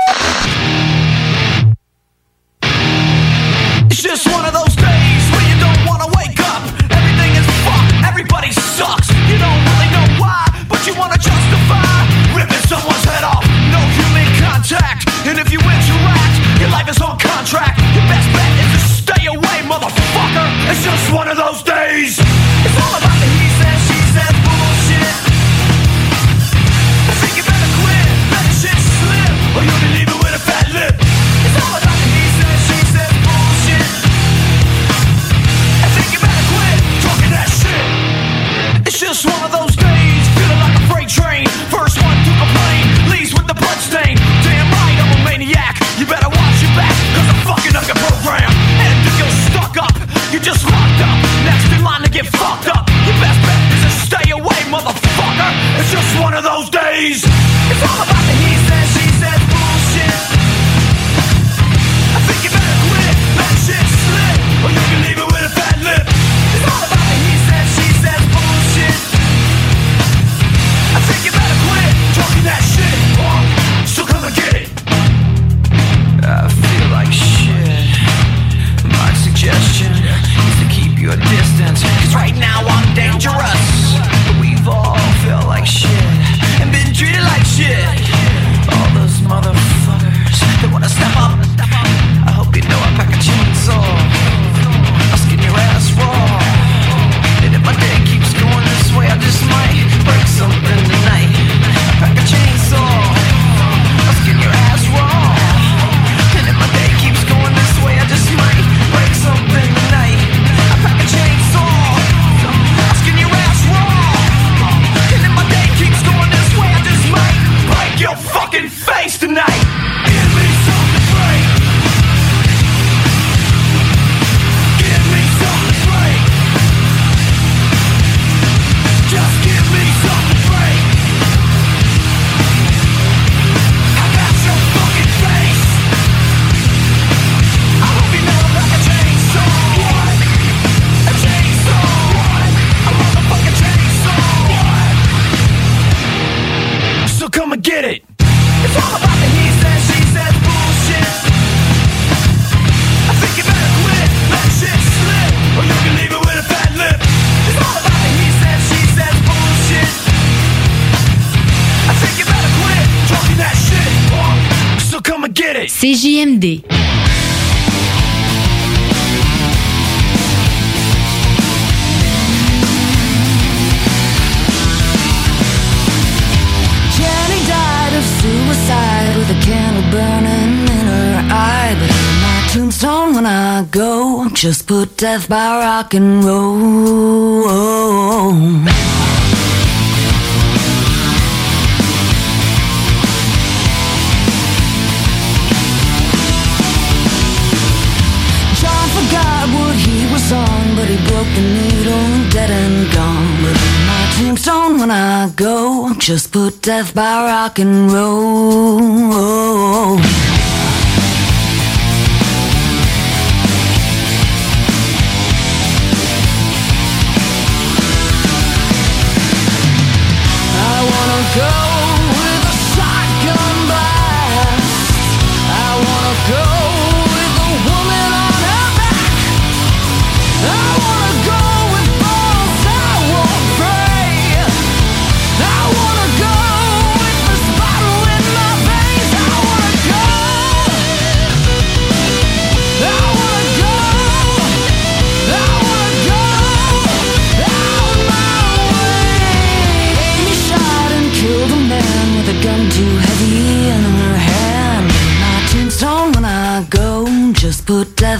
Those days. It's all about the he said, she said bullshit. I think you better quit, let the shit slip, or you'll be leaving with a fat lip. It's all about the he said, she said bullshit. I think you better quit talking that shit. It's just one of those days, feeling like a freight train. First one to complain, leaves with the blood stain. Damn right, I'm a maniac. You better watch your back, cause I'm fucking up your program. And if you're stuck up, you're just locked up. Next in line to get fucked up. Your best bet is to stay away, motherfucker. It's just one of those days. It's all about the he said, she bullshit. I think you better quit, shit slip, or you can leave it with a fat lip. It's all about the he she bullshit. I think you better quit talking that shit, come and get it. I feel like shit. My suggestion your distance. Cause right now I'm dangerous. We've all felt like shit and been treated like shit. My tombstone when I go, just put death by rock and roll. Go, just put death by rock and roll.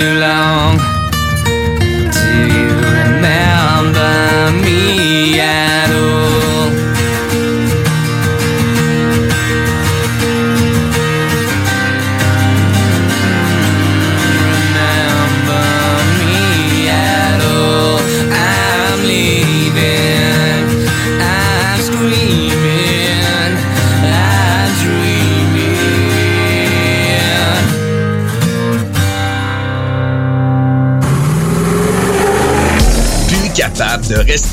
to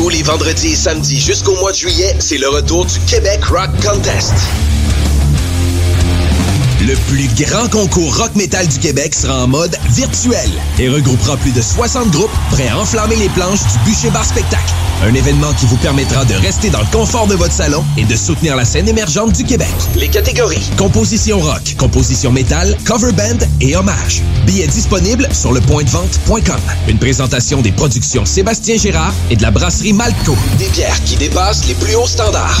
Tous les vendredis et samedis jusqu'au mois de juillet, c'est le retour du Québec Rock Contest. Le plus grand concours rock metal du Québec sera en mode virtuel et regroupera plus de 60 groupes prêts à enflammer les planches du Bûcher Bar Spectacle. Un événement qui vous permettra de rester dans le confort de votre salon et de soutenir la scène émergente du Québec. Les catégories composition rock, composition métal, cover band et hommage. Billets disponibles sur le pointdevente.com. Une présentation des productions Sébastien Gérard et de la brasserie Malco. Des bières qui dépassent les plus hauts standards.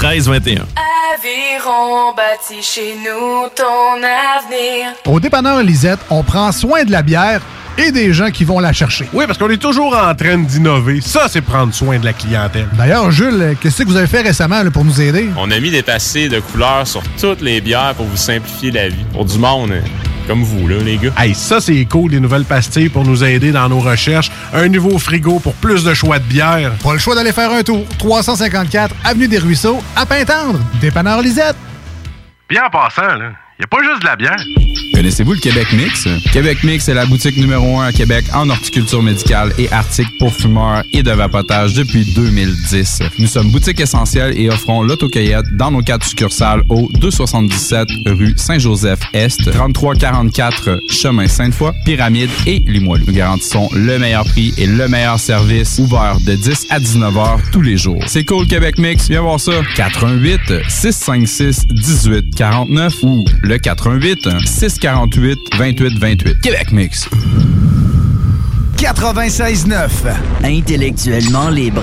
418-529-1321. Aviron bâti chez nous ton avenir. Au dépanneur Lisette, on prend soin de la bière et des gens qui vont la chercher. Oui, parce qu'on est toujours en train d'innover. Ça, c'est prendre soin de la clientèle. D'ailleurs, Jules, qu'est-ce que vous avez fait récemment là, pour nous aider? On a mis des passés de couleurs sur toutes les bières pour vous simplifier la vie. Pour du monde hein, comme vous, là, les gars. Hey, ça, c'est cool, des nouvelles pastilles pour nous aider dans nos recherches. Un nouveau frigo pour plus de choix de bière. Pas le choix d'aller faire un tour. 354 Avenue des Ruisseaux, à Pintendre. Dépanneur Lisette. Bien en passant, là, y a pas juste de la bière. Connaissez-vous le Québec Mix? Québec Mix est la boutique numéro un à Québec en horticulture médicale et articles pour fumeurs et de vapotage depuis 2010. Nous sommes boutique essentielle et offrons l'autocueillette dans nos quatre succursales au 277 rue Saint-Joseph-Est, 3344 chemin Sainte-Foy, Pyramide et Limoilou. Nous garantissons le meilleur prix et le meilleur service ouvert de 10 à 19 heures tous les jours. C'est cool Québec Mix, viens voir ça. 88 656 18 49 ou 88 648 28 28. Québec Mix. 96.9. Intellectuellement libre.